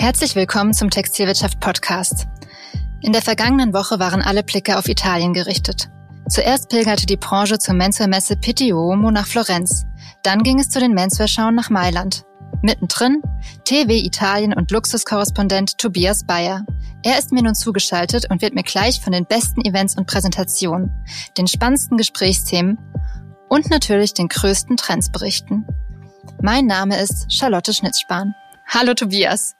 Herzlich willkommen zum Textilwirtschaft Podcast. In der vergangenen Woche waren alle Blicke auf Italien gerichtet. Zuerst pilgerte die Branche zur Menswear-Messe Pitti Uomo nach Florenz. Dann ging es zu den Menswear-Schauen nach Mailand. Mittendrin TV Italien und Luxuskorrespondent Tobias Bayer. Er ist mir nun zugeschaltet und wird mir gleich von den besten Events und Präsentationen, den spannendsten Gesprächsthemen und natürlich den größten Trends berichten. Mein Name ist Charlotte Schnitzspahn. Hallo Tobias.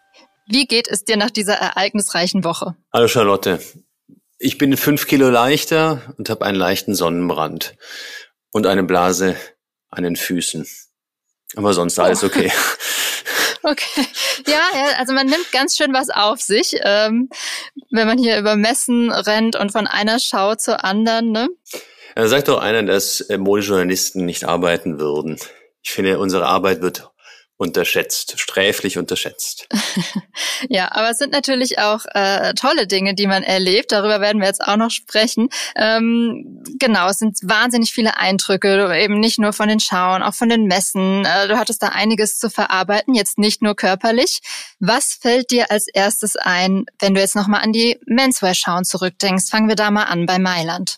Wie geht es dir nach dieser ereignisreichen Woche? Hallo Charlotte. Ich bin fünf Kilo leichter und habe einen leichten Sonnenbrand und eine Blase an den Füßen. Aber sonst alles oh. okay. Okay. Ja, also man nimmt ganz schön was auf sich, ähm, wenn man hier über Messen rennt und von einer Schau zur anderen. Ne? Da sagt doch einer, dass äh, Modejournalisten nicht arbeiten würden. Ich finde, unsere Arbeit wird unterschätzt, sträflich unterschätzt. ja, aber es sind natürlich auch äh, tolle Dinge, die man erlebt. Darüber werden wir jetzt auch noch sprechen. Ähm, genau, es sind wahnsinnig viele Eindrücke, eben nicht nur von den Schauen, auch von den Messen. Äh, du hattest da einiges zu verarbeiten, jetzt nicht nur körperlich. Was fällt dir als erstes ein, wenn du jetzt nochmal an die Menswear-Schauen zurückdenkst? Fangen wir da mal an bei Mailand.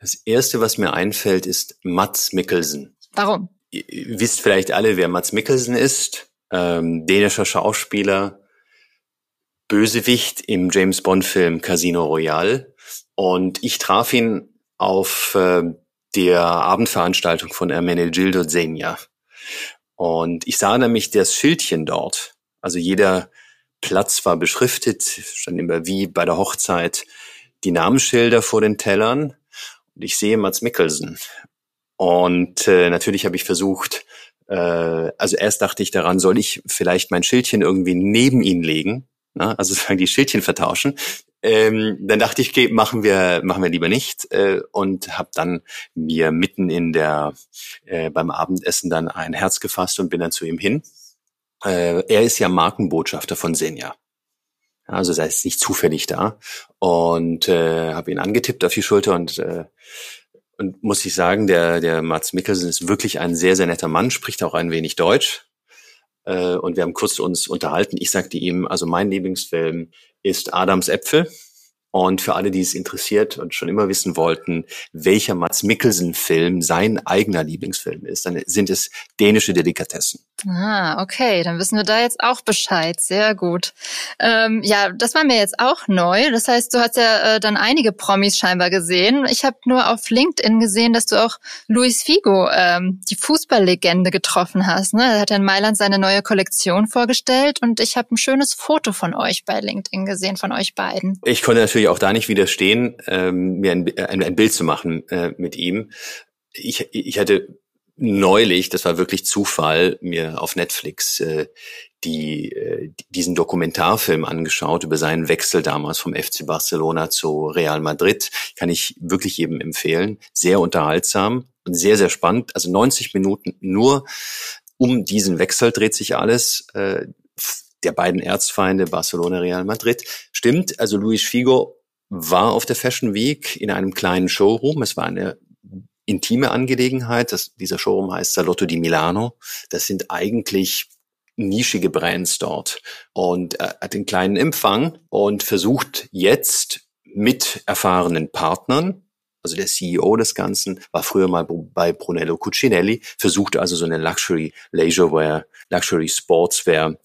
Das erste, was mir einfällt, ist Mats Mikkelsen. Warum? Ihr wisst vielleicht alle, wer Mats Mikkelsen ist, ähm, dänischer Schauspieler, Bösewicht im James Bond Film Casino Royale. Und ich traf ihn auf äh, der Abendveranstaltung von Ermenegildo Zegna. Und ich sah nämlich das Schildchen dort. Also jeder Platz war beschriftet, stand immer wie bei der Hochzeit die Namensschilder vor den Tellern. Und ich sehe Mats Mikkelsen. Und äh, natürlich habe ich versucht, äh, also erst dachte ich daran, soll ich vielleicht mein Schildchen irgendwie neben ihn legen, ne? also sozusagen die Schildchen vertauschen. Ähm, dann dachte ich, okay, machen wir machen wir lieber nicht äh, und habe dann mir mitten in der äh, beim Abendessen dann ein Herz gefasst und bin dann zu ihm hin. Äh, er ist ja Markenbotschafter von Senja. Also sei es nicht zufällig da und äh, habe ihn angetippt auf die Schulter und äh, und muss ich sagen, der, der Mats Mikkelsen ist wirklich ein sehr, sehr netter Mann, spricht auch ein wenig Deutsch. Äh, und wir haben kurz uns unterhalten. Ich sagte ihm, also mein Lieblingsfilm ist Adams Äpfel. Und für alle, die es interessiert und schon immer wissen wollten, welcher Mats Mikkelsen-Film sein eigener Lieblingsfilm ist, dann sind es dänische Delikatessen. Ah, okay, dann wissen wir da jetzt auch Bescheid. Sehr gut. Ähm, ja, das war mir jetzt auch neu. Das heißt, du hast ja äh, dann einige Promis scheinbar gesehen. Ich habe nur auf LinkedIn gesehen, dass du auch Luis Figo, ähm, die Fußballlegende, getroffen hast. Ne? Er hat in Mailand seine neue Kollektion vorgestellt und ich habe ein schönes Foto von euch bei LinkedIn gesehen, von euch beiden. Ich konnte natürlich natürlich auch da nicht widerstehen, ähm, mir ein, ein, ein, Bild zu machen äh, mit ihm. Ich, ich hatte neulich, das war wirklich Zufall, mir auf Netflix äh, die, äh, diesen Dokumentarfilm angeschaut über seinen Wechsel damals vom FC Barcelona zu Real Madrid. Kann ich wirklich jedem empfehlen. Sehr unterhaltsam und sehr, sehr spannend. Also 90 Minuten nur um diesen Wechsel dreht sich alles. Äh, der beiden Erzfeinde Barcelona, Real Madrid. Stimmt, also Luis Figo war auf der Fashion Week in einem kleinen Showroom. Es war eine intime Angelegenheit. Das, dieser Showroom heißt Salotto di Milano. Das sind eigentlich nischige Brands dort. Und er hat einen kleinen Empfang und versucht jetzt mit erfahrenen Partnern, also der CEO des Ganzen, war früher mal bei Brunello Cucinelli, versucht also so eine Luxury Leisurewear, Luxury Sportswear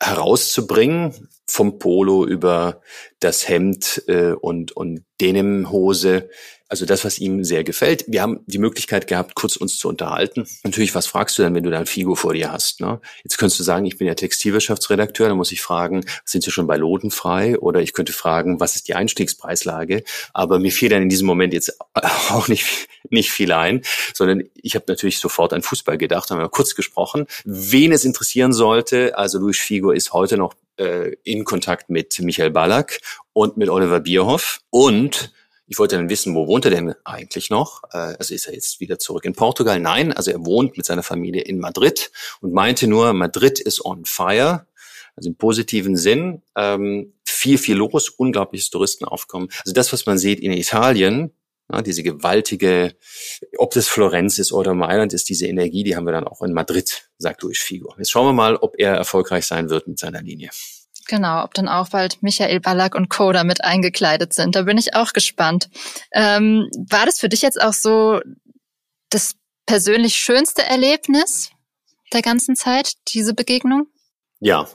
herauszubringen, vom Polo über das Hemd äh, und, und Denimhose also das, was ihm sehr gefällt. Wir haben die Möglichkeit gehabt, kurz uns zu unterhalten. Natürlich, was fragst du denn, wenn du da ein Figo vor dir hast? Ne? Jetzt könntest du sagen, ich bin ja Textilwirtschaftsredakteur, dann muss ich fragen, sind Sie schon bei Loden frei? Oder ich könnte fragen, was ist die Einstiegspreislage? Aber mir fiel dann in diesem Moment jetzt auch nicht, nicht viel ein, sondern ich habe natürlich sofort an Fußball gedacht, haben wir kurz gesprochen. Wen es interessieren sollte, also Luis Figo ist heute noch äh, in Kontakt mit Michael Ballack und mit Oliver Bierhoff und ich wollte dann wissen, wo wohnt er denn eigentlich noch? Äh, also ist er jetzt wieder zurück in Portugal? Nein, also er wohnt mit seiner Familie in Madrid und meinte nur, Madrid ist on fire. Also im positiven Sinn, ähm, viel, viel los, unglaubliches Touristenaufkommen. Also das, was man sieht in Italien, ja, diese gewaltige, ob das Florenz ist oder Mailand ist, diese Energie, die haben wir dann auch in Madrid, sagt Luis Figo. Jetzt schauen wir mal, ob er erfolgreich sein wird mit seiner Linie. Genau, ob dann auch bald Michael Ballack und Co. damit eingekleidet sind. Da bin ich auch gespannt. Ähm, war das für dich jetzt auch so das persönlich schönste Erlebnis der ganzen Zeit, diese Begegnung? Ja,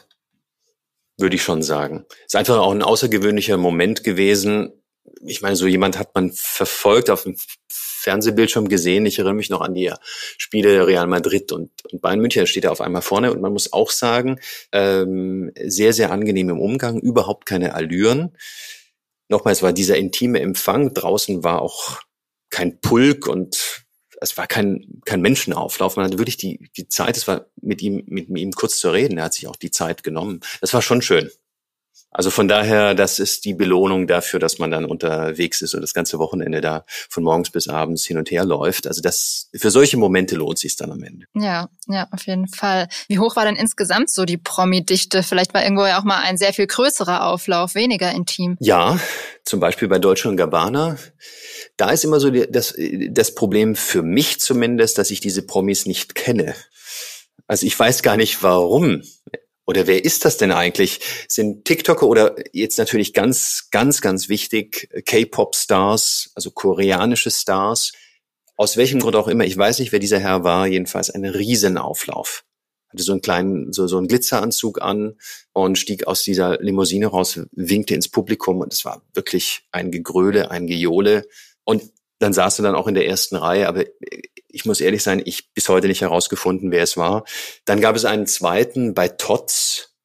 würde ich schon sagen. Es ist einfach auch ein außergewöhnlicher Moment gewesen. Ich meine, so jemand hat man verfolgt auf dem Fernsehbildschirm gesehen. Ich erinnere mich noch an die Spiele Real Madrid und, und Bayern München. Da steht er auf einmal vorne und man muss auch sagen, ähm, sehr, sehr angenehm im Umgang, überhaupt keine Allüren. Nochmal, es war dieser intime Empfang. Draußen war auch kein Pulk und es war kein, kein Menschenauflauf. Man hatte wirklich die, die Zeit, es war mit ihm, mit ihm kurz zu reden. Er hat sich auch die Zeit genommen. Das war schon schön. Also von daher, das ist die Belohnung dafür, dass man dann unterwegs ist und das ganze Wochenende da von morgens bis abends hin und her läuft. Also das, für solche Momente lohnt sich dann am Ende. Ja, ja, auf jeden Fall. Wie hoch war denn insgesamt so die Promi-Dichte? Vielleicht war irgendwo ja auch mal ein sehr viel größerer Auflauf, weniger intim. Ja, zum Beispiel bei Deutsche und Gabbana. Da ist immer so das, das Problem für mich zumindest, dass ich diese Promis nicht kenne. Also ich weiß gar nicht warum. Oder wer ist das denn eigentlich? Sind TikToker oder jetzt natürlich ganz, ganz, ganz wichtig, K-Pop-Stars, also koreanische Stars? Aus welchem Grund auch immer, ich weiß nicht, wer dieser Herr war, jedenfalls ein Riesenauflauf. Hatte so einen kleinen, so, so einen Glitzeranzug an und stieg aus dieser Limousine raus, winkte ins Publikum und es war wirklich ein Gegröle, ein Gejohle. Und dann saß er dann auch in der ersten Reihe, aber ich muss ehrlich sein, ich bis heute nicht herausgefunden, wer es war. Dann gab es einen zweiten bei Tots.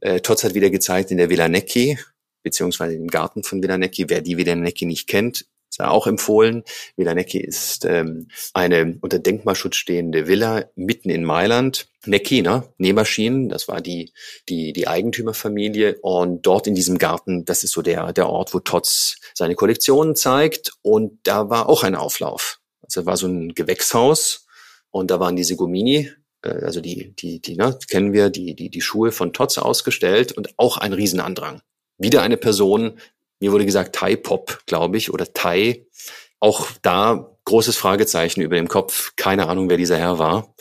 Äh, Tots hat wieder gezeigt in der Villa Necki, beziehungsweise im Garten von Villa Necki. Wer die Villa Necki nicht kennt, sei auch empfohlen. Villa Necki ist ähm, eine unter Denkmalschutz stehende Villa mitten in Mailand. Necki, ne? Nähmaschinen, das war die, die, die Eigentümerfamilie. Und dort in diesem Garten, das ist so der, der Ort, wo Tots seine Kollektionen zeigt. Und da war auch ein Auflauf. Also war so ein Gewächshaus und da waren diese Gomini, äh, also die, die, die, ne, kennen wir, die, die, die Schuhe von Tots ausgestellt und auch ein Riesenandrang. Wieder eine Person, mir wurde gesagt Thai Pop, glaube ich, oder Thai. Auch da großes Fragezeichen über dem Kopf. Keine Ahnung, wer dieser Herr war.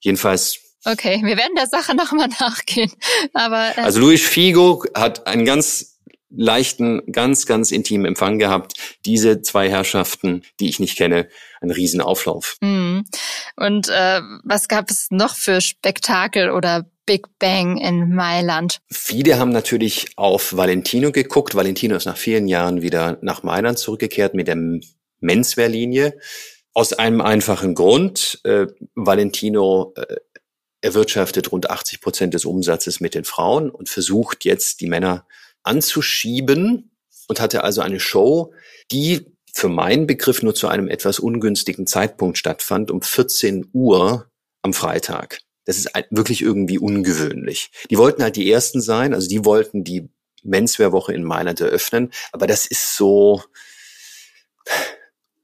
Jedenfalls Okay, wir werden der Sache nochmal nachgehen. Aber äh also Luis Figo hat einen ganz leichten, ganz, ganz intimen Empfang gehabt. Diese zwei Herrschaften, die ich nicht kenne, ein Riesenauflauf. Mhm. Und äh, was gab es noch für Spektakel oder Big Bang in Mailand? Viele haben natürlich auf Valentino geguckt. Valentino ist nach vielen Jahren wieder nach Mailand zurückgekehrt mit der Menswear-Linie. Aus einem einfachen Grund. Äh, Valentino äh, erwirtschaftet rund 80 Prozent des Umsatzes mit den Frauen und versucht jetzt die Männer anzuschieben und hatte also eine Show, die für meinen Begriff nur zu einem etwas ungünstigen Zeitpunkt stattfand, um 14 Uhr am Freitag. Das ist wirklich irgendwie ungewöhnlich. Die wollten halt die Ersten sein, also die wollten die Menswear-Woche in Mailand eröffnen, aber das ist so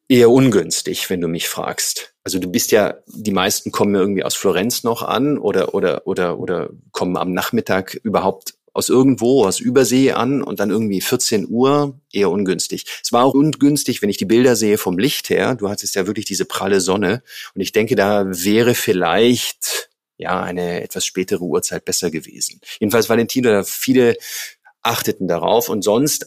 eher ungünstig, wenn du mich fragst. Also du bist ja, die meisten kommen ja irgendwie aus Florenz noch an oder, oder, oder, oder kommen am Nachmittag überhaupt aus irgendwo, aus Übersee an und dann irgendwie 14 Uhr, eher ungünstig. Es war auch ungünstig, wenn ich die Bilder sehe vom Licht her. Du hattest ja wirklich diese pralle Sonne und ich denke, da wäre vielleicht ja eine etwas spätere Uhrzeit besser gewesen. Jedenfalls Valentino, viele achteten darauf und sonst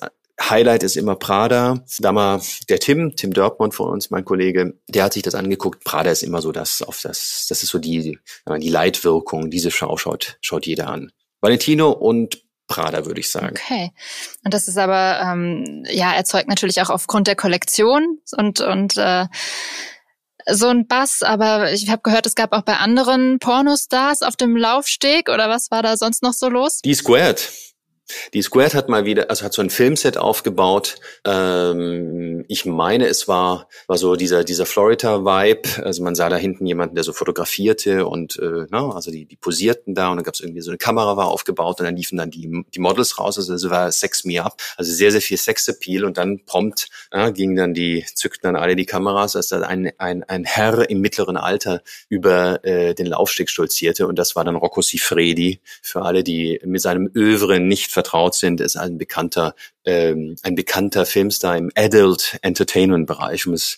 Highlight ist immer Prada. Da mal der Tim, Tim Dörpmann von uns, mein Kollege, der hat sich das angeguckt. Prada ist immer so das, auf das, das ist so die, die Leitwirkung. Diese Schau schaut, schaut jeder an. Valentino und Prada, würde ich sagen. Okay. Und das ist aber, ähm, ja, erzeugt natürlich auch aufgrund der Kollektion und, und äh, so ein Bass, aber ich habe gehört, es gab auch bei anderen Pornostars auf dem Laufsteg oder was war da sonst noch so los? Die Squared. Die Squared hat mal wieder, also hat so ein Filmset aufgebaut. Ähm, ich meine, es war, war so dieser, dieser Florida-Vibe. Also man sah da hinten jemanden, der so fotografierte und äh, na, also die, die posierten da und dann gab es irgendwie so eine Kamera war aufgebaut und dann liefen dann die, die Models raus. Also es war Sex Me Up. Also sehr, sehr viel Sexappeal und dann prompt ja, gingen dann die, zückten dann alle die Kameras, als da ein, ein, ein Herr im mittleren Alter über äh, den Laufsteg stolzierte und das war dann Rocco Sifredi. Für alle, die mit seinem Övre nicht vertraut sind, ist ein bekannter, ähm, ein bekannter Filmstar im Adult Entertainment Bereich, um es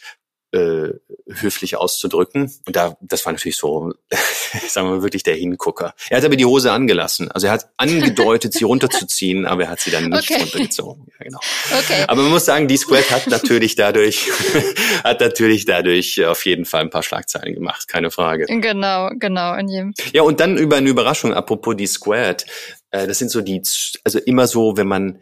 äh, höflich auszudrücken. Und da, das war natürlich so, sagen wir mal, wirklich der Hingucker. Er hat aber die Hose angelassen. Also er hat angedeutet, sie runterzuziehen, aber er hat sie dann nicht okay. runtergezogen. Ja, genau. Okay. Aber man muss sagen, die Squad hat natürlich dadurch, hat natürlich dadurch auf jeden Fall ein paar Schlagzeilen gemacht, keine Frage. Genau, genau. In jedem. Ja, und dann über eine Überraschung, apropos die Squad. Äh, das sind so die, also immer so, wenn man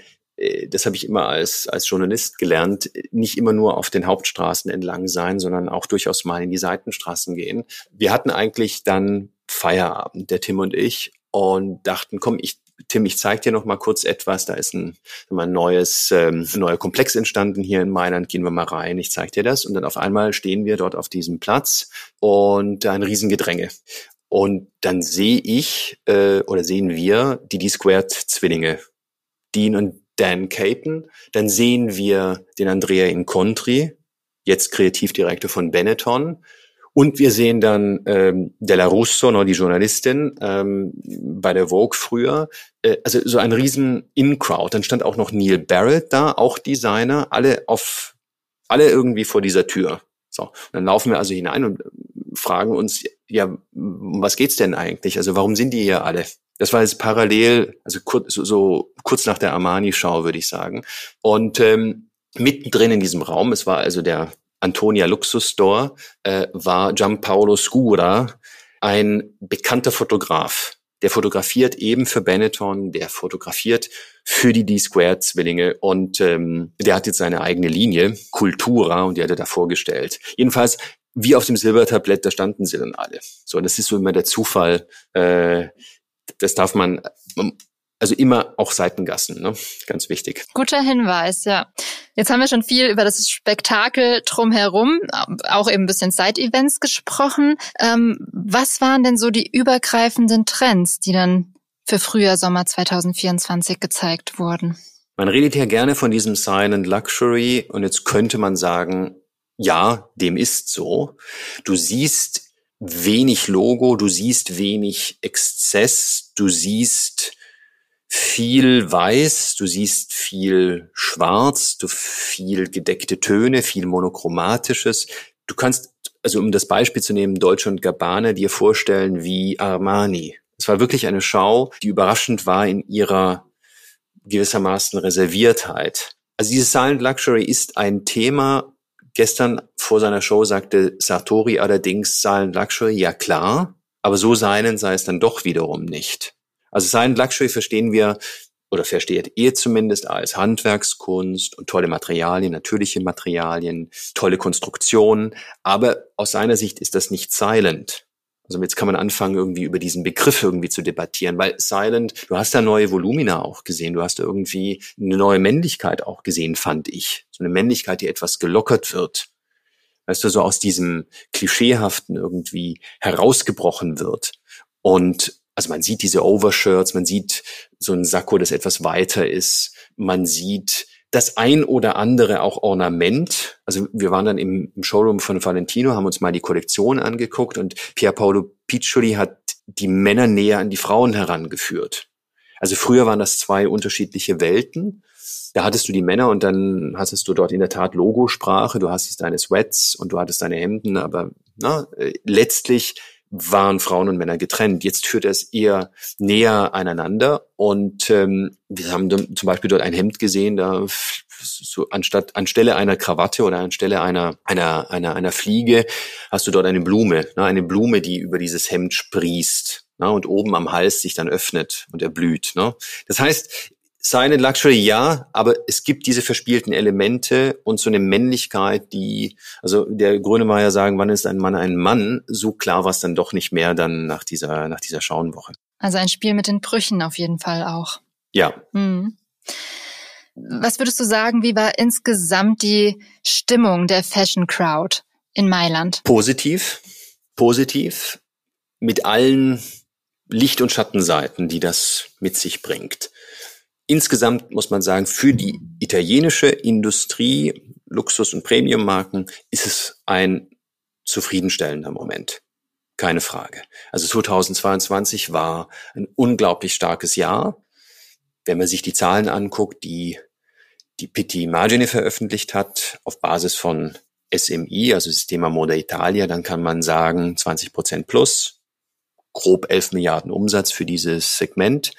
das habe ich immer als, als Journalist gelernt, nicht immer nur auf den Hauptstraßen entlang sein, sondern auch durchaus mal in die Seitenstraßen gehen. Wir hatten eigentlich dann Feierabend, der Tim und ich, und dachten, komm, ich Tim, ich zeige dir noch mal kurz etwas. Da ist ein, ein neues, ähm, neuer Komplex entstanden hier in Mailand. Gehen wir mal rein. Ich zeige dir das. Und dann auf einmal stehen wir dort auf diesem Platz und ein Riesengedränge. Und dann sehe ich äh, oder sehen wir die D-Squared-Zwillinge, Dean und Dan Caton. Dann sehen wir den Andrea Incontri, jetzt Kreativdirektor von Benetton. Und wir sehen dann ähm, Della Russo, noch die Journalistin, ähm, bei der Vogue früher. Äh, also so ein riesen In-Crowd. Dann stand auch noch Neil Barrett da, auch Designer, alle auf, alle irgendwie vor dieser Tür. So, dann laufen wir also hinein und fragen uns, ja, was geht's denn eigentlich? Also warum sind die hier alle? Das war jetzt parallel, also kurz, so, so kurz nach der Armani-Schau, würde ich sagen. Und ähm, mittendrin in diesem Raum, es war also der Antonia Luxus Store, äh, war Gianpaolo Scura, ein bekannter Fotograf. Der fotografiert eben für Benetton, der fotografiert für die D-Squared-Zwillinge und ähm, der hat jetzt seine eigene Linie, Cultura, und die hat er da vorgestellt. Jedenfalls, wie auf dem Silbertablett, da standen sie dann alle. So, das ist so immer der Zufall, äh, das darf man, also immer auch Seitengassen, ne? ganz wichtig. Guter Hinweis, ja. Jetzt haben wir schon viel über das Spektakel drumherum, auch eben ein bisschen Side-Events gesprochen. Ähm, was waren denn so die übergreifenden Trends, die dann für Frühjahr, Sommer 2024 gezeigt wurden? Man redet ja gerne von diesem Silent Luxury und jetzt könnte man sagen, ja, dem ist so. Du siehst wenig Logo, du siehst wenig Exzess, du siehst viel weiß, du siehst viel schwarz, du viel gedeckte Töne, viel monochromatisches. Du kannst, also um das Beispiel zu nehmen, Deutsche und Gabbana dir vorstellen wie Armani. Es war wirklich eine Schau, die überraschend war in ihrer gewissermaßen Reserviertheit. Also dieses Silent Luxury ist ein Thema, Gestern vor seiner Show sagte Sartori allerdings Silent Luxury, ja klar, aber so seinen sei es dann doch wiederum nicht. Also Silent Luxury verstehen wir oder versteht ihr zumindest als Handwerkskunst und tolle Materialien, natürliche Materialien, tolle Konstruktionen. Aber aus seiner Sicht ist das nicht silent. Also jetzt kann man anfangen, irgendwie über diesen Begriff irgendwie zu debattieren, weil Silent, du hast da neue Volumina auch gesehen, du hast da irgendwie eine neue Männlichkeit auch gesehen, fand ich. So eine Männlichkeit, die etwas gelockert wird. Weißt du, so aus diesem Klischeehaften irgendwie herausgebrochen wird. Und also man sieht diese Overshirts, man sieht so ein Sakko, das etwas weiter ist, man sieht das ein oder andere auch Ornament. Also wir waren dann im, Showroom von Valentino, haben uns mal die Kollektion angeguckt und Pier Paolo Piccioli hat die Männer näher an die Frauen herangeführt. Also früher waren das zwei unterschiedliche Welten. Da hattest du die Männer und dann hattest du dort in der Tat Logosprache, du hattest deine Sweats und du hattest deine Hemden, aber na, äh, letztlich waren Frauen und Männer getrennt. Jetzt führt es eher näher aneinander und ähm, wir haben zum Beispiel dort ein Hemd gesehen, da so anstatt anstelle einer Krawatte oder anstelle einer einer einer einer Fliege hast du dort eine Blume, ne, eine Blume, die über dieses Hemd sprießt ne, und oben am Hals sich dann öffnet und erblüht. Ne. Das heißt, Silent Luxury ja, aber es gibt diese verspielten Elemente und so eine Männlichkeit, die, also der Grönemeyer sagen, wann ist ein Mann ein Mann, so klar war es dann doch nicht mehr dann nach dieser, nach dieser Schauenwoche. Also ein Spiel mit den Brüchen auf jeden Fall auch. Ja. Mhm. Was würdest du sagen, wie war insgesamt die Stimmung der Fashion Crowd in Mailand? Positiv, positiv, mit allen Licht- und Schattenseiten, die das mit sich bringt. Insgesamt muss man sagen, für die italienische Industrie, Luxus- und Premiummarken, ist es ein zufriedenstellender Moment. Keine Frage. Also 2022 war ein unglaublich starkes Jahr. Wenn man sich die Zahlen anguckt, die die Pitti Margine veröffentlicht hat, auf Basis von SMI, also Sistema Moda Italia, dann kann man sagen 20 Prozent plus, grob 11 Milliarden Umsatz für dieses Segment.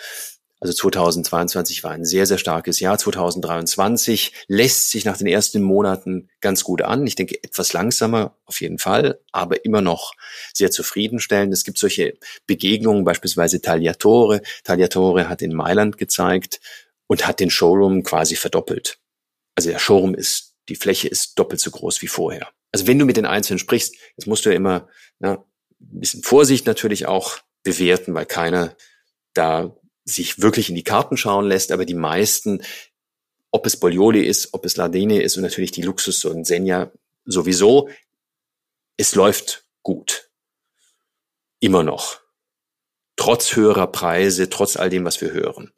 Also 2022 war ein sehr, sehr starkes Jahr. 2023 lässt sich nach den ersten Monaten ganz gut an. Ich denke, etwas langsamer auf jeden Fall, aber immer noch sehr zufriedenstellend. Es gibt solche Begegnungen, beispielsweise Tagliatore. Tagliatore hat in Mailand gezeigt und hat den Showroom quasi verdoppelt. Also der Showroom ist, die Fläche ist doppelt so groß wie vorher. Also wenn du mit den Einzelnen sprichst, das musst du ja immer na, ein bisschen Vorsicht natürlich auch bewerten, weil keiner da sich wirklich in die Karten schauen lässt, aber die meisten, ob es Bolioli ist, ob es Lardini ist und natürlich die Luxus und Senja sowieso, es läuft gut. Immer noch. Trotz höherer Preise, trotz all dem, was wir hören.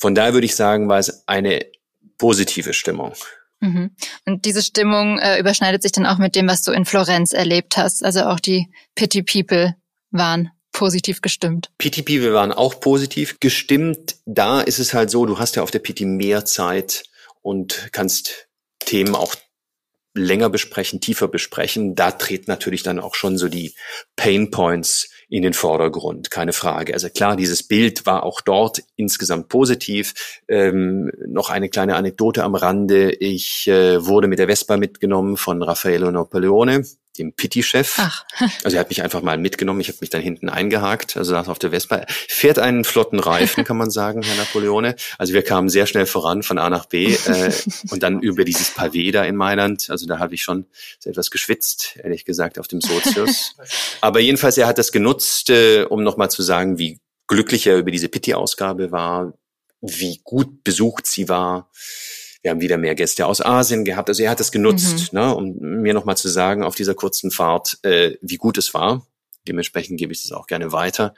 Von daher würde ich sagen, war es eine positive Stimmung. Mhm. Und diese Stimmung äh, überschneidet sich dann auch mit dem, was du in Florenz erlebt hast. Also auch die Pity People waren positiv gestimmt. PTP, wir waren auch positiv gestimmt. Da ist es halt so, du hast ja auf der PT mehr Zeit und kannst Themen auch länger besprechen, tiefer besprechen. Da treten natürlich dann auch schon so die Pain Points in den Vordergrund, keine Frage. Also klar, dieses Bild war auch dort insgesamt positiv. Ähm, noch eine kleine Anekdote am Rande. Ich äh, wurde mit der Vespa mitgenommen von Raffaello Napoleone, dem Pitti-Chef. Also er hat mich einfach mal mitgenommen. Ich habe mich dann hinten eingehakt, also saß auf der Vespa. Fährt einen flotten Reifen, kann man sagen, Herr Napoleone. Also wir kamen sehr schnell voran von A nach B äh, und dann über dieses Pavé da in Mailand. Also da habe ich schon etwas geschwitzt, ehrlich gesagt, auf dem Sozius. Aber jedenfalls, er hat das genutzt, äh, um nochmal zu sagen, wie glücklich er über diese Pitti-Ausgabe war, wie gut besucht sie war wir haben wieder mehr Gäste aus Asien gehabt. Also er hat es genutzt, mhm. ne, um mir nochmal zu sagen auf dieser kurzen Fahrt, äh, wie gut es war. Dementsprechend gebe ich das auch gerne weiter.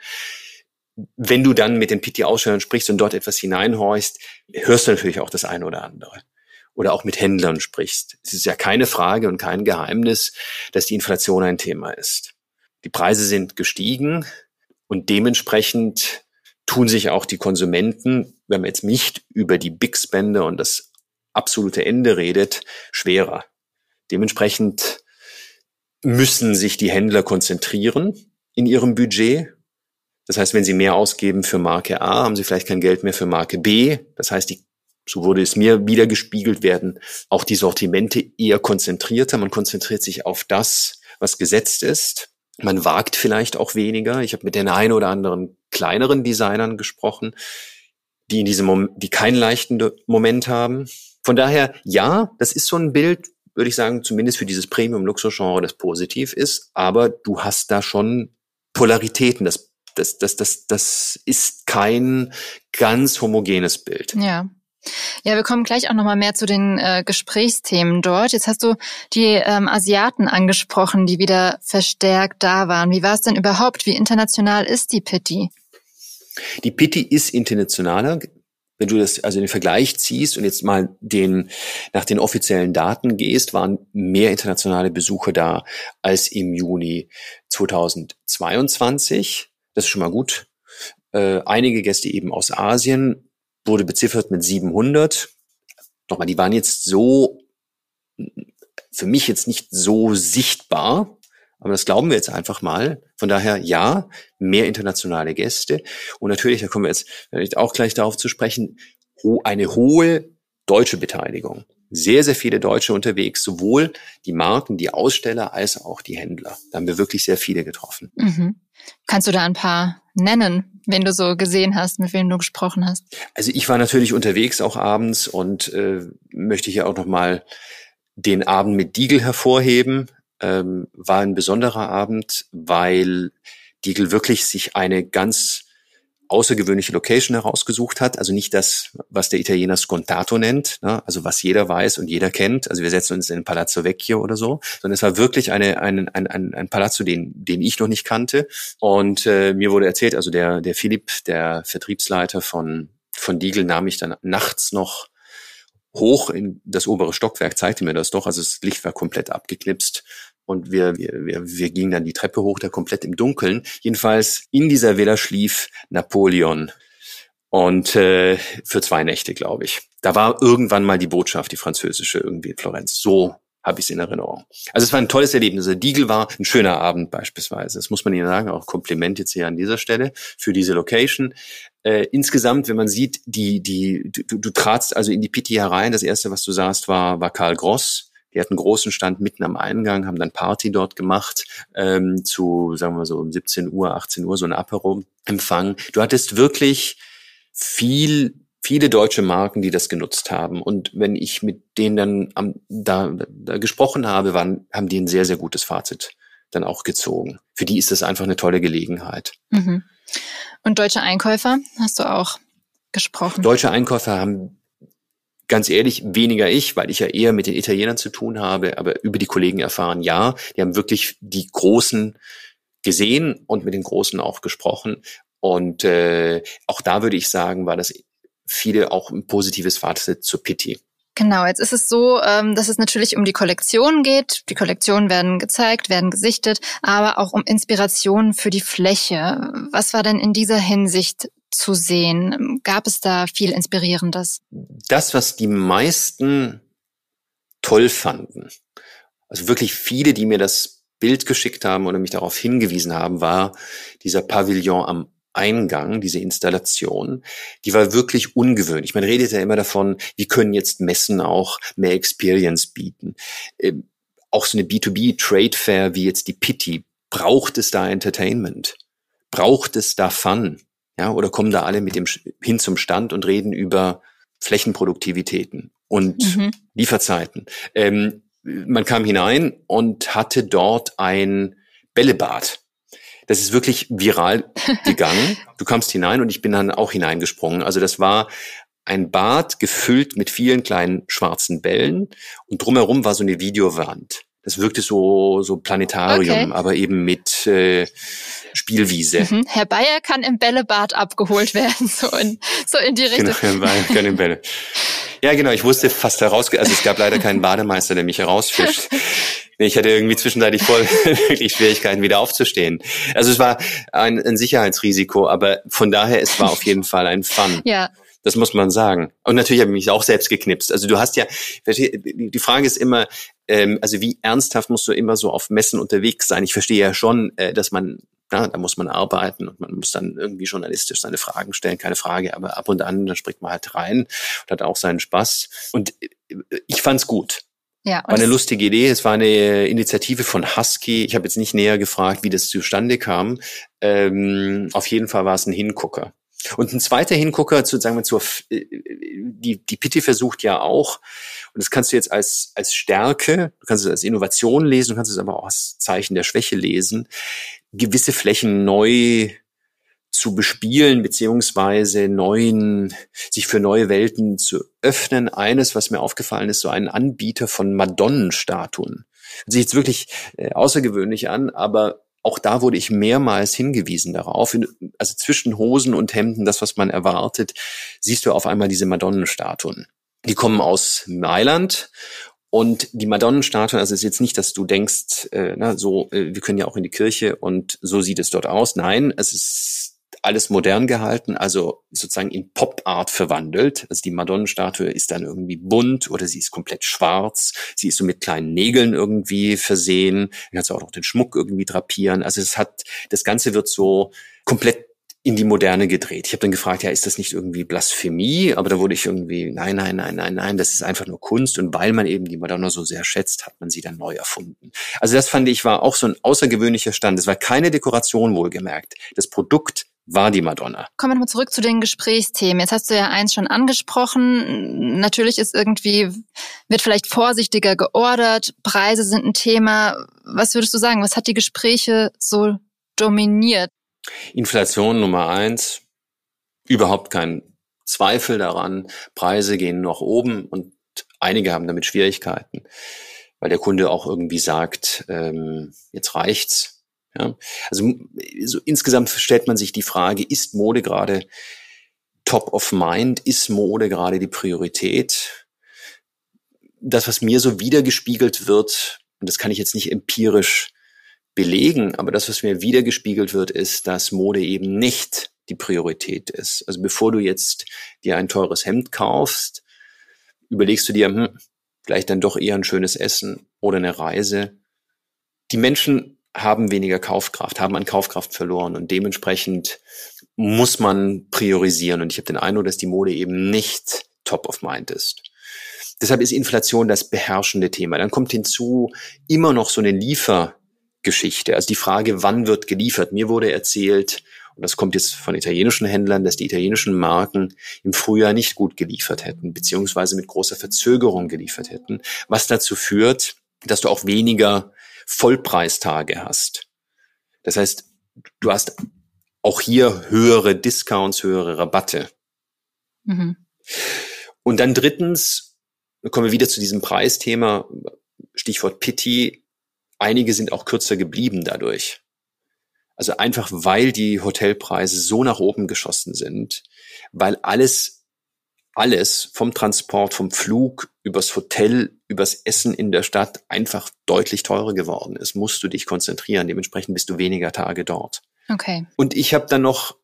Wenn du dann mit den PT-Ausstellern sprichst und dort etwas hineinhorchst, hörst du natürlich auch das eine oder andere. Oder auch mit Händlern sprichst. Es ist ja keine Frage und kein Geheimnis, dass die Inflation ein Thema ist. Die Preise sind gestiegen und dementsprechend tun sich auch die Konsumenten, wenn man jetzt nicht über die Big Spender und das absolute Ende redet, schwerer. Dementsprechend müssen sich die Händler konzentrieren in ihrem Budget. Das heißt, wenn sie mehr ausgeben für Marke A, haben sie vielleicht kein Geld mehr für Marke B. Das heißt, die, so wurde es mir wieder gespiegelt werden, auch die Sortimente eher konzentrierter. Man konzentriert sich auf das, was gesetzt ist. Man wagt vielleicht auch weniger. Ich habe mit den ein oder anderen kleineren Designern gesprochen, die in diesem Moment, die keinen leichten Moment haben, von daher, ja, das ist so ein Bild, würde ich sagen, zumindest für dieses Premium-Luxus-Genre, das positiv ist, aber du hast da schon Polaritäten. Das, das, das, das, das ist kein ganz homogenes Bild. Ja. Ja, wir kommen gleich auch nochmal mehr zu den äh, Gesprächsthemen dort. Jetzt hast du die ähm, Asiaten angesprochen, die wieder verstärkt da waren. Wie war es denn überhaupt? Wie international ist die Pitti? Die Pitti ist internationaler wenn du das also den Vergleich ziehst und jetzt mal den nach den offiziellen Daten gehst, waren mehr internationale Besucher da als im Juni 2022. Das ist schon mal gut. Äh, einige Gäste eben aus Asien wurde beziffert mit 700. Nochmal, die waren jetzt so für mich jetzt nicht so sichtbar, aber das glauben wir jetzt einfach mal. Von daher, ja, mehr internationale Gäste. Und natürlich, da kommen wir jetzt vielleicht auch gleich darauf zu sprechen, eine hohe deutsche Beteiligung. Sehr, sehr viele Deutsche unterwegs, sowohl die Marken, die Aussteller als auch die Händler. Da haben wir wirklich sehr viele getroffen. Mhm. Kannst du da ein paar nennen, wen du so gesehen hast, mit wem du gesprochen hast? Also ich war natürlich unterwegs auch abends und äh, möchte hier auch nochmal den Abend mit Diegel hervorheben ähm, war ein besonderer Abend, weil Diegel wirklich sich eine ganz außergewöhnliche Location herausgesucht hat. Also nicht das, was der Italiener Scontato nennt, ne? also was jeder weiß und jeder kennt. Also wir setzen uns in Palazzo Vecchio oder so, sondern es war wirklich eine, ein, ein, ein, ein Palazzo, den, den ich noch nicht kannte. Und äh, mir wurde erzählt, also der, der Philipp, der Vertriebsleiter von, von Diegel, nahm mich dann nachts noch hoch in das obere Stockwerk, zeigte mir das doch. Also das Licht war komplett abgeknipst und wir, wir, wir, wir gingen dann die Treppe hoch, da komplett im Dunkeln. Jedenfalls in dieser Villa schlief Napoleon und äh, für zwei Nächte, glaube ich. Da war irgendwann mal die Botschaft, die französische, irgendwie in Florenz. So habe ich es in Erinnerung. Also es war ein tolles Erlebnis. Der Diegel war ein schöner Abend beispielsweise. Das muss man Ihnen sagen. Auch Kompliment jetzt hier an dieser Stelle für diese Location. Äh, insgesamt, wenn man sieht, die, die, du, du tratst also in die Pitti herein. Das erste, was du sahst, war, war Karl Gross. Die hatten einen großen Stand mitten am Eingang, haben dann Party dort gemacht, ähm, zu, sagen wir so, um 17 Uhr, 18 Uhr, so ein Apero-Empfang. Du hattest wirklich viel viele deutsche Marken, die das genutzt haben. Und wenn ich mit denen dann am, da, da gesprochen habe, waren, haben die ein sehr, sehr gutes Fazit dann auch gezogen. Für die ist das einfach eine tolle Gelegenheit. Mhm. Und deutsche Einkäufer hast du auch gesprochen? Deutsche Einkäufer haben ganz ehrlich, weniger ich, weil ich ja eher mit den Italienern zu tun habe, aber über die Kollegen erfahren, ja, die haben wirklich die Großen gesehen und mit den Großen auch gesprochen. Und äh, auch da würde ich sagen, war das viele auch ein positives Fazit zu Pitti. Genau, jetzt ist es so, ähm, dass es natürlich um die Kollektion geht. Die Kollektionen werden gezeigt, werden gesichtet, aber auch um Inspirationen für die Fläche. Was war denn in dieser Hinsicht zu sehen? Gab es da viel Inspirierendes? Das, was die meisten toll fanden, also wirklich viele, die mir das Bild geschickt haben oder mich darauf hingewiesen haben, war dieser Pavillon am Eingang, diese Installation, die war wirklich ungewöhnlich. Man redet ja immer davon, wie können jetzt Messen auch mehr Experience bieten. Ähm, auch so eine B2B Trade Fair wie jetzt die Pitti, braucht es da Entertainment? Braucht es da Fun? Ja, oder kommen da alle mit dem hin zum Stand und reden über Flächenproduktivitäten und mhm. Lieferzeiten? Ähm, man kam hinein und hatte dort ein Bällebad das ist wirklich viral gegangen. Du kamst hinein und ich bin dann auch hineingesprungen. Also das war ein Bad gefüllt mit vielen kleinen schwarzen Bällen und drumherum war so eine Videowand. Das wirkte so so Planetarium, okay. aber eben mit äh, Spielwiese. Mhm. Herr Bayer kann im Bällebad abgeholt werden, so in, so in die Richtung. Genau, Herr Bayer kann im Bälle. Ja, genau. Ich wusste fast heraus, also es gab leider keinen Bademeister, der mich herausfischt. Ich hatte irgendwie zwischenzeitlich voll wirklich Schwierigkeiten, wieder aufzustehen. Also es war ein, ein Sicherheitsrisiko, aber von daher, es war auf jeden Fall ein Fun. Ja. Das muss man sagen. Und natürlich habe ich mich auch selbst geknipst. Also du hast ja, die Frage ist immer, ähm, also wie ernsthaft musst du immer so auf Messen unterwegs sein? Ich verstehe ja schon, äh, dass man, na, da muss man arbeiten und man muss dann irgendwie journalistisch seine Fragen stellen, keine Frage, aber ab und an, da springt man halt rein und hat auch seinen Spaß. Und äh, ich fand's gut. Ja, war eine lustige Idee. Es war eine Initiative von Husky. Ich habe jetzt nicht näher gefragt, wie das zustande kam. Ähm, auf jeden Fall war es ein Hingucker. Und ein zweiter Hingucker, zu, sagen wir, zur, äh, die, die Pitti versucht ja auch, und das kannst du jetzt als, als Stärke, du kannst es als Innovation lesen, du kannst es aber auch als Zeichen der Schwäche lesen, gewisse Flächen neu zu bespielen, beziehungsweise neuen, sich für neue Welten zu öffnen. Eines, was mir aufgefallen ist, so ein Anbieter von Madonnenstatuen. Sich jetzt wirklich äh, außergewöhnlich an, aber auch da wurde ich mehrmals hingewiesen darauf. Also zwischen Hosen und Hemden, das, was man erwartet, siehst du auf einmal diese Madonnenstatuen. Die kommen aus Mailand und die Madonnenstatuen, also es ist jetzt nicht, dass du denkst, äh, na, so, äh, wir können ja auch in die Kirche und so sieht es dort aus. Nein, es ist alles modern gehalten, also sozusagen in Pop-Art verwandelt. Also die Madonnenstatue ist dann irgendwie bunt oder sie ist komplett schwarz. Sie ist so mit kleinen Nägeln irgendwie versehen. Dann kannst du auch noch den Schmuck irgendwie drapieren. Also es hat, das Ganze wird so komplett in die Moderne gedreht. Ich habe dann gefragt, ja, ist das nicht irgendwie Blasphemie? Aber da wurde ich irgendwie, nein, nein, nein, nein, nein, das ist einfach nur Kunst. Und weil man eben die Madonna so sehr schätzt, hat man sie dann neu erfunden. Also das fand ich war auch so ein außergewöhnlicher Stand. Es war keine Dekoration wohlgemerkt. Das Produkt war die Madonna. Kommen wir nochmal zurück zu den Gesprächsthemen. Jetzt hast du ja eins schon angesprochen. Natürlich ist irgendwie, wird vielleicht vorsichtiger geordert. Preise sind ein Thema. Was würdest du sagen? Was hat die Gespräche so dominiert? Inflation Nummer eins. Überhaupt kein Zweifel daran. Preise gehen nach oben und einige haben damit Schwierigkeiten, weil der Kunde auch irgendwie sagt, ähm, jetzt reicht's ja? Also so insgesamt stellt man sich die Frage, ist Mode gerade top of mind? Ist Mode gerade die Priorität? Das, was mir so wiedergespiegelt wird, und das kann ich jetzt nicht empirisch belegen, aber das, was mir wiedergespiegelt wird, ist, dass Mode eben nicht die Priorität ist. Also bevor du jetzt dir ein teures Hemd kaufst, überlegst du dir, hm, vielleicht dann doch eher ein schönes Essen oder eine Reise. Die Menschen haben weniger Kaufkraft, haben an Kaufkraft verloren und dementsprechend muss man priorisieren. Und ich habe den Eindruck, dass die Mode eben nicht top of mind ist. Deshalb ist Inflation das beherrschende Thema. Dann kommt hinzu immer noch so eine Liefergeschichte. Also die Frage, wann wird geliefert? Mir wurde erzählt, und das kommt jetzt von italienischen Händlern, dass die italienischen Marken im Frühjahr nicht gut geliefert hätten, beziehungsweise mit großer Verzögerung geliefert hätten, was dazu führt, dass du auch weniger Vollpreistage hast. Das heißt, du hast auch hier höhere Discounts, höhere Rabatte. Mhm. Und dann drittens, kommen wir wieder zu diesem Preisthema, Stichwort Pity. Einige sind auch kürzer geblieben dadurch. Also einfach, weil die Hotelpreise so nach oben geschossen sind, weil alles, alles vom Transport, vom Flug, übers Hotel, übers Essen in der Stadt einfach deutlich teurer geworden ist, musst du dich konzentrieren. Dementsprechend bist du weniger Tage dort. Okay. Und ich habe dann noch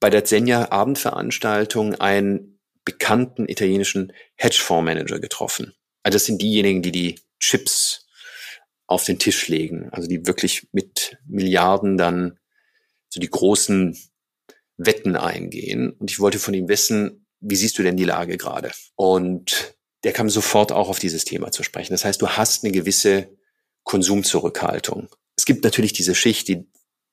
bei der Zenja Abendveranstaltung einen bekannten italienischen Hedgefondsmanager getroffen. Also das sind diejenigen, die die Chips auf den Tisch legen, also die wirklich mit Milliarden dann so die großen Wetten eingehen. Und ich wollte von ihm wissen, wie siehst du denn die Lage gerade? Und der kam sofort auch auf dieses Thema zu sprechen. Das heißt, du hast eine gewisse Konsumzurückhaltung. Es gibt natürlich diese Schicht, die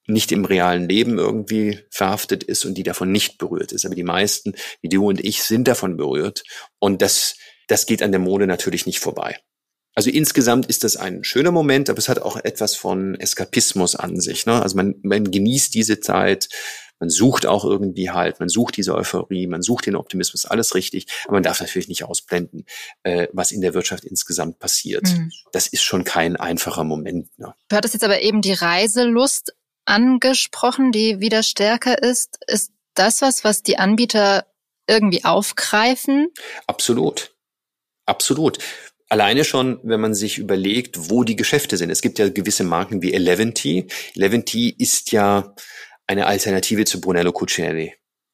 nicht im realen Leben irgendwie verhaftet ist und die davon nicht berührt ist. Aber die meisten, wie du und ich, sind davon berührt. Und das, das geht an der Mode natürlich nicht vorbei. Also insgesamt ist das ein schöner Moment, aber es hat auch etwas von Eskapismus an sich. Ne? Also man, man genießt diese Zeit, man sucht auch irgendwie halt, man sucht diese Euphorie, man sucht den Optimismus, alles richtig, aber man darf natürlich nicht ausblenden, äh, was in der Wirtschaft insgesamt passiert. Mhm. Das ist schon kein einfacher Moment. Ne? Du hattest jetzt aber eben die Reiselust angesprochen, die wieder stärker ist. Ist das was, was die Anbieter irgendwie aufgreifen? Absolut. Absolut. Alleine schon, wenn man sich überlegt, wo die Geschäfte sind. Es gibt ja gewisse Marken wie Eleventy. Eleventy ist ja eine Alternative zu Brunello Cucinelli.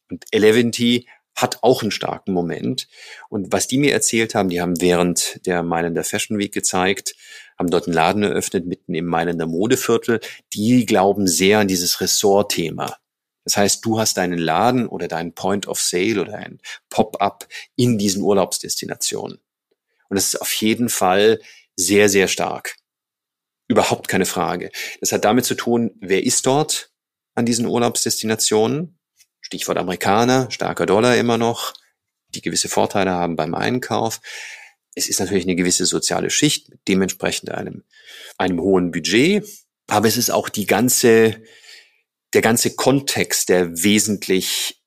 Und Eleventy hat auch einen starken Moment. Und was die mir erzählt haben, die haben während der Mailänder Fashion Week gezeigt, haben dort einen Laden eröffnet, mitten im Mailänder Modeviertel. Die glauben sehr an dieses Ressort-Thema. Das heißt, du hast deinen Laden oder deinen Point of Sale oder ein Pop-up in diesen Urlaubsdestinationen. Und das ist auf jeden Fall sehr, sehr stark. Überhaupt keine Frage. Das hat damit zu tun, wer ist dort an diesen Urlaubsdestinationen? Stichwort Amerikaner, starker Dollar immer noch, die gewisse Vorteile haben beim Einkauf. Es ist natürlich eine gewisse soziale Schicht mit dementsprechend einem, einem hohen Budget. Aber es ist auch die ganze, der ganze Kontext, der wesentlich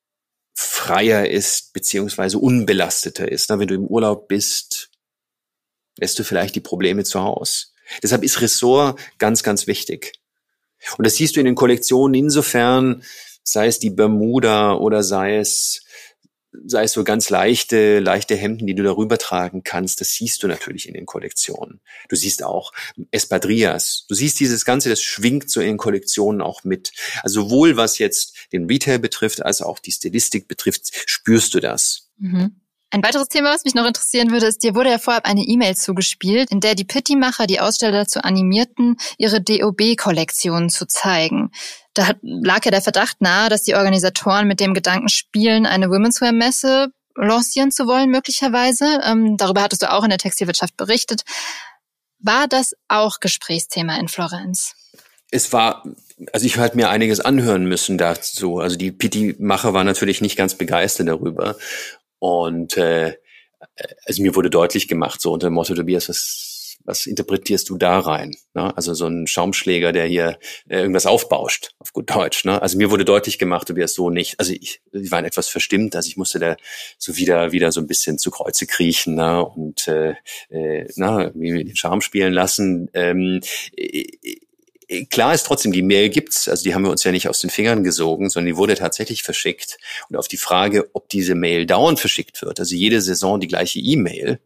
freier ist, beziehungsweise unbelasteter ist. Wenn du im Urlaub bist, lässt du vielleicht die Probleme zu Hause. Deshalb ist Ressort ganz, ganz wichtig. Und das siehst du in den Kollektionen insofern, sei es die Bermuda oder sei es sei es so ganz leichte, leichte Hemden, die du darüber tragen kannst, das siehst du natürlich in den Kollektionen. Du siehst auch Espadrillas. Du siehst dieses Ganze, das schwingt so in den Kollektionen auch mit. Also sowohl was jetzt den Retail betrifft, als auch die Stilistik betrifft, spürst du das. Mhm. Ein weiteres Thema, was mich noch interessieren würde, ist, dir wurde ja vorab eine E-Mail zugespielt, in der die Pitti-Macher die Aussteller dazu animierten, ihre DOB-Kollektionen zu zeigen. Da lag ja der Verdacht nahe, dass die Organisatoren mit dem Gedanken spielen, eine Womenswear-Messe lancieren zu wollen, möglicherweise. Ähm, darüber hattest du auch in der Textilwirtschaft berichtet. War das auch Gesprächsthema in Florenz? Es war also ich hatte mir einiges anhören müssen dazu. Also die Pitti-Macher waren natürlich nicht ganz begeistert darüber. Und äh, also mir wurde deutlich gemacht, so unter dem Motto, Tobias, was, was interpretierst du da rein? Ne? Also so ein Schaumschläger, der hier äh, irgendwas aufbauscht, auf gut Deutsch. Ne? Also mir wurde deutlich gemacht, Tobias, so nicht. Also ich, ich war etwas verstimmt, also ich musste da so wieder wieder so ein bisschen zu Kreuze kriechen ne? und äh, äh, na, den Charme spielen lassen. Ähm, äh, klar ist trotzdem, die Mail gibt's, also die haben wir uns ja nicht aus den Fingern gesogen, sondern die wurde tatsächlich verschickt. Und auf die Frage, ob diese Mail dauernd verschickt wird, also jede Saison die gleiche E-Mail,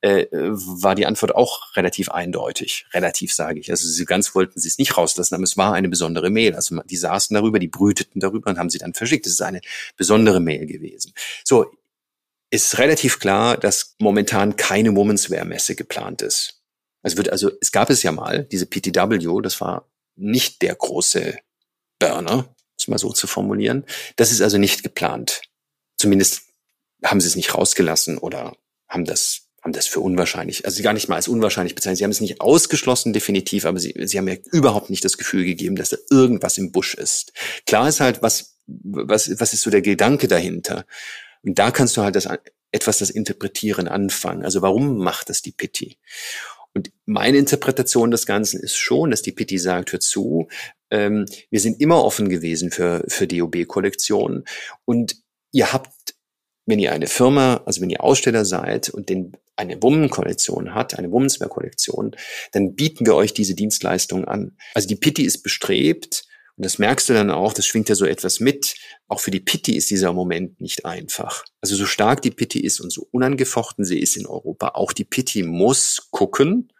äh, war die Antwort auch relativ eindeutig. Relativ sage ich. Also sie ganz wollten sie es nicht rauslassen, aber es war eine besondere Mail. Also die saßen darüber, die brüteten darüber und haben sie dann verschickt. Es ist eine besondere Mail gewesen. So, ist relativ klar, dass momentan keine Women's Wear Messe geplant ist. Es wird also, es gab es ja mal, diese PTW, das war nicht der große Burner, es mal so zu formulieren. Das ist also nicht geplant. Zumindest haben sie es nicht rausgelassen oder haben das haben das für unwahrscheinlich, also gar nicht mal als unwahrscheinlich bezeichnet. Sie haben es nicht ausgeschlossen, definitiv, aber sie, sie haben mir überhaupt nicht das Gefühl gegeben, dass da irgendwas im Busch ist. Klar ist halt, was, was, was ist so der Gedanke dahinter? Und da kannst du halt das, etwas das Interpretieren anfangen. Also warum macht das die Pitti? Und meine Interpretation des Ganzen ist schon, dass die Pitti sagt, hör zu, ähm, wir sind immer offen gewesen für, für DOB-Kollektionen und ihr habt wenn ihr eine Firma, also wenn ihr Aussteller seid und den, eine Woman-Kollektion hat, eine Womenswear-Kollektion, dann bieten wir euch diese Dienstleistung an. Also die Pitti ist bestrebt, und das merkst du dann auch, das schwingt ja so etwas mit. Auch für die Pitti ist dieser Moment nicht einfach. Also so stark die Pitti ist und so unangefochten sie ist in Europa, auch die Pitti muss gucken,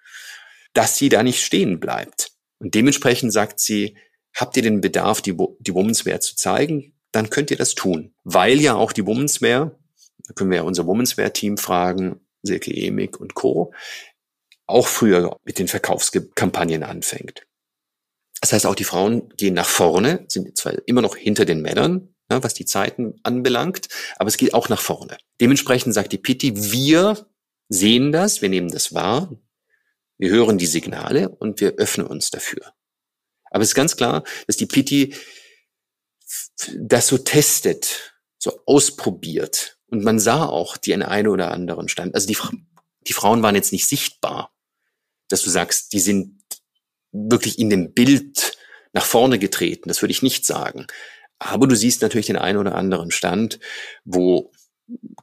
dass sie da nicht stehen bleibt. Und dementsprechend sagt sie, habt ihr den Bedarf, die, die Womenswear zu zeigen? Dann könnt ihr das tun. Weil ja auch die Womenswear, da können wir ja unser Womenswear-Team fragen, Silke Emig und Co., auch früher mit den Verkaufskampagnen anfängt. Das heißt, auch die Frauen gehen nach vorne, sind zwar immer noch hinter den Männern, ja, was die Zeiten anbelangt, aber es geht auch nach vorne. Dementsprechend sagt die Pitti, wir sehen das, wir nehmen das wahr, wir hören die Signale und wir öffnen uns dafür. Aber es ist ganz klar, dass die Pitti das so testet, so ausprobiert. Und man sah auch die eine oder anderen Stand. Also die, die Frauen waren jetzt nicht sichtbar, dass du sagst, die sind wirklich in dem Bild nach vorne getreten. Das würde ich nicht sagen. Aber du siehst natürlich den einen oder anderen Stand, wo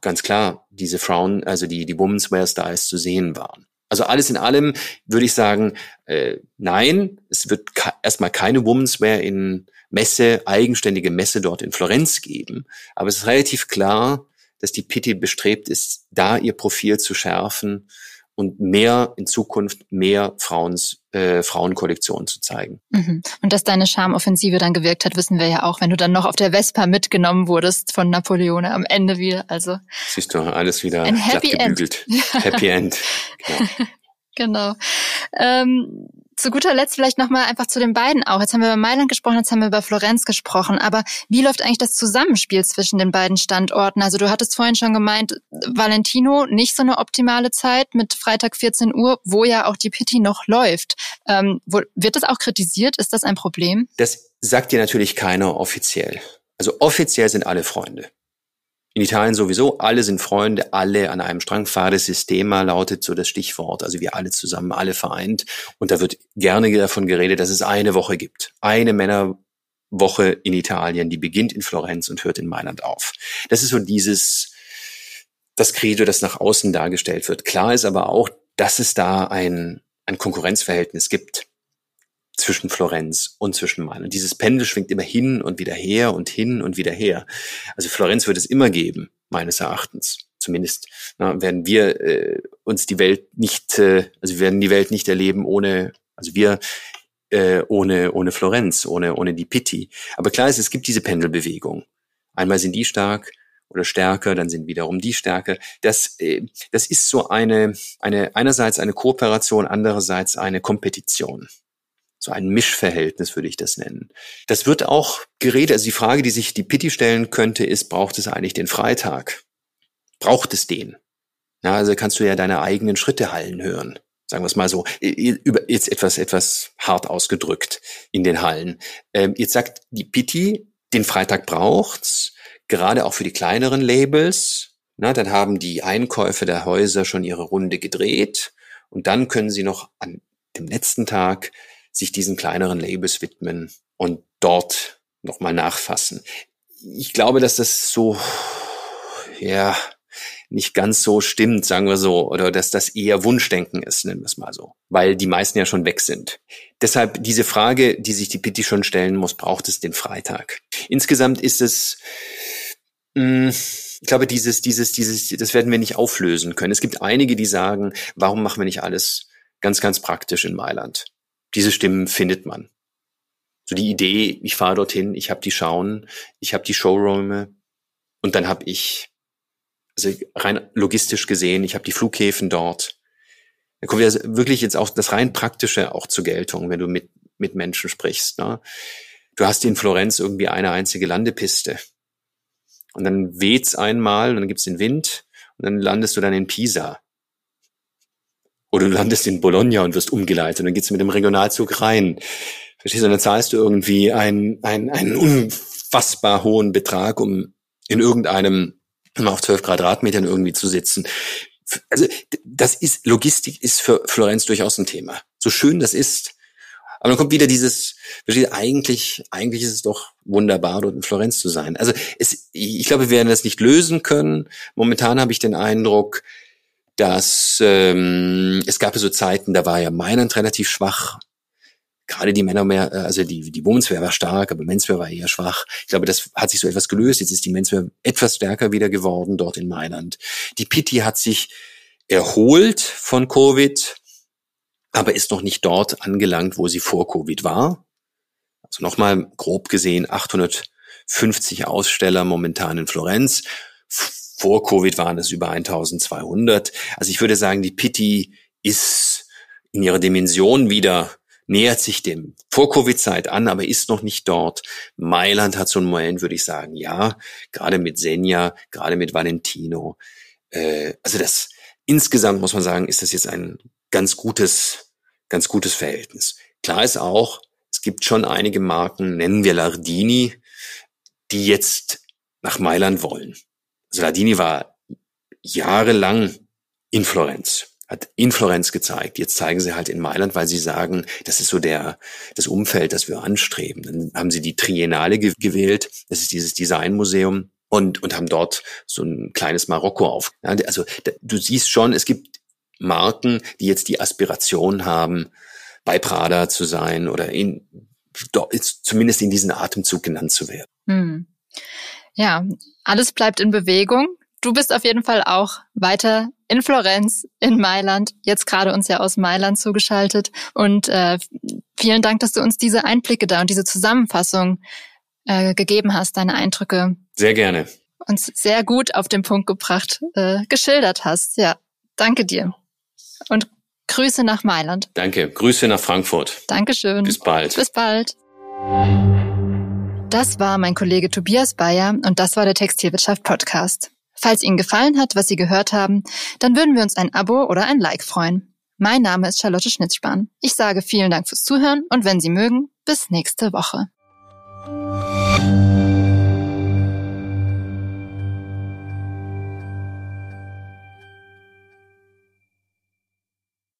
ganz klar diese Frauen, also die, die Women's Wear Styles zu sehen waren. Also alles in allem würde ich sagen, äh, nein, es wird erstmal keine Women's Wear in Messe, eigenständige Messe dort in Florenz geben. Aber es ist relativ klar, dass die Pitti bestrebt ist, da ihr Profil zu schärfen und mehr in Zukunft mehr Frauens, äh, Frauenkollektionen zu zeigen. Mhm. Und dass deine Charmoffensive dann gewirkt hat, wissen wir ja auch, wenn du dann noch auf der Vespa mitgenommen wurdest von Napoleone am Ende wieder. Also siehst du alles wieder ein Happy End. Happy End. Genau. genau. Ähm, zu guter Letzt vielleicht nochmal einfach zu den beiden auch. Jetzt haben wir über Mailand gesprochen, jetzt haben wir über Florenz gesprochen. Aber wie läuft eigentlich das Zusammenspiel zwischen den beiden Standorten? Also du hattest vorhin schon gemeint, Valentino nicht so eine optimale Zeit mit Freitag 14 Uhr, wo ja auch die Pitti noch läuft. Ähm, wo, wird das auch kritisiert? Ist das ein Problem? Das sagt dir natürlich keiner offiziell. Also offiziell sind alle Freunde. In Italien sowieso, alle sind Freunde, alle an einem Strang. Fade Sistema lautet so das Stichwort. Also wir alle zusammen, alle vereint. Und da wird gerne davon geredet, dass es eine Woche gibt. Eine Männerwoche in Italien, die beginnt in Florenz und hört in Mailand auf. Das ist so dieses, das Credo, das nach außen dargestellt wird. Klar ist aber auch, dass es da ein, ein Konkurrenzverhältnis gibt zwischen Florenz und zwischen Main. Und dieses Pendel schwingt immer hin und wieder her und hin und wieder her. Also Florenz wird es immer geben, meines Erachtens. Zumindest na, werden wir äh, uns die Welt nicht, äh, also wir werden die Welt nicht erleben ohne, also wir äh, ohne ohne Florenz, ohne ohne die Pitti. Aber klar ist, es gibt diese Pendelbewegung. Einmal sind die stark oder stärker, dann sind wiederum die stärker. Das äh, das ist so eine eine einerseits eine Kooperation, andererseits eine Kompetition so ein Mischverhältnis würde ich das nennen. Das wird auch geredet, also die Frage, die sich die Pitti stellen könnte, ist, braucht es eigentlich den Freitag? Braucht es den? Ja, also kannst du ja deine eigenen Schritte hallen hören. Sagen wir es mal so, jetzt etwas, etwas hart ausgedrückt in den Hallen. Ähm, jetzt sagt die Pitti, den Freitag braucht's, gerade auch für die kleineren Labels. Na, dann haben die Einkäufe der Häuser schon ihre Runde gedreht und dann können sie noch an dem letzten Tag sich diesen kleineren Labels widmen und dort nochmal nachfassen. Ich glaube, dass das so, ja, nicht ganz so stimmt, sagen wir so, oder dass das eher Wunschdenken ist, nennen wir es mal so, weil die meisten ja schon weg sind. Deshalb diese Frage, die sich die Pitti schon stellen muss, braucht es den Freitag? Insgesamt ist es, mh, hm, ich glaube, dieses, dieses, dieses, das werden wir nicht auflösen können. Es gibt einige, die sagen, warum machen wir nicht alles ganz, ganz praktisch in Mailand? Diese Stimmen findet man. So die Idee, ich fahre dorthin, ich habe die Schauen, ich habe die Showräume und dann habe ich Also rein logistisch gesehen, ich habe die Flughäfen dort. Da kommt ja wirklich jetzt auch das rein Praktische auch zur Geltung, wenn du mit, mit Menschen sprichst. Ne? Du hast in Florenz irgendwie eine einzige Landepiste. Und dann weht's einmal und dann gibt's den Wind und dann landest du dann in Pisa. Oder du landest in Bologna und wirst umgeleitet und dann geht's mit dem Regionalzug rein. Verstehst du? Und dann zahlst du irgendwie einen, einen, einen unfassbar hohen Betrag, um in irgendeinem mal auf zwölf Quadratmetern irgendwie zu sitzen. Also das ist Logistik ist für Florenz durchaus ein Thema. So schön das ist, aber dann kommt wieder dieses, eigentlich, eigentlich ist es doch wunderbar, dort in Florenz zu sein. Also es, ich glaube, wir werden das nicht lösen können. Momentan habe ich den Eindruck, dass ähm, es gab so Zeiten, da war ja Mailand relativ schwach. Gerade die Männer mehr, äh, also die, die Womenswehr war stark, aber Menswehr war eher schwach. Ich glaube, das hat sich so etwas gelöst. Jetzt ist die Menswehr etwas stärker wieder geworden dort in Mailand. Die Pitti hat sich erholt von Covid, aber ist noch nicht dort angelangt, wo sie vor Covid war. Also nochmal grob gesehen 850 Aussteller momentan in Florenz. Vor Covid waren es über 1200. Also ich würde sagen, die Pitti ist in ihrer Dimension wieder nähert sich dem Vor-Covid-Zeit an, aber ist noch nicht dort. Mailand hat so einen Moment, würde ich sagen, ja, gerade mit Senja, gerade mit Valentino. Äh, also das insgesamt muss man sagen, ist das jetzt ein ganz gutes, ganz gutes Verhältnis. Klar ist auch, es gibt schon einige Marken, nennen wir Lardini, die jetzt nach Mailand wollen. Lardini war jahrelang in Florenz hat in Florenz gezeigt. Jetzt zeigen sie halt in Mailand, weil sie sagen, das ist so der, das Umfeld, das wir anstreben. Dann haben sie die Triennale ge gewählt. Das ist dieses Designmuseum und, und haben dort so ein kleines Marokko auf. Also du siehst schon, es gibt Marken, die jetzt die Aspiration haben, bei Prada zu sein oder in, zumindest in diesen Atemzug genannt zu werden. Hm. Ja, alles bleibt in Bewegung. Du bist auf jeden Fall auch weiter in Florenz, in Mailand, jetzt gerade uns ja aus Mailand zugeschaltet. Und äh, vielen Dank, dass du uns diese Einblicke da und diese Zusammenfassung äh, gegeben hast, deine Eindrücke. Sehr gerne. Uns sehr gut auf den Punkt gebracht, äh, geschildert hast. Ja, danke dir. Und Grüße nach Mailand. Danke. Grüße nach Frankfurt. Dankeschön. Bis bald. Bis bald. Das war mein Kollege Tobias Bayer und das war der Textilwirtschaft Podcast. Falls Ihnen gefallen hat, was Sie gehört haben, dann würden wir uns ein Abo oder ein Like freuen. Mein Name ist Charlotte Schnitzspahn. Ich sage vielen Dank fürs Zuhören und wenn Sie mögen, bis nächste Woche.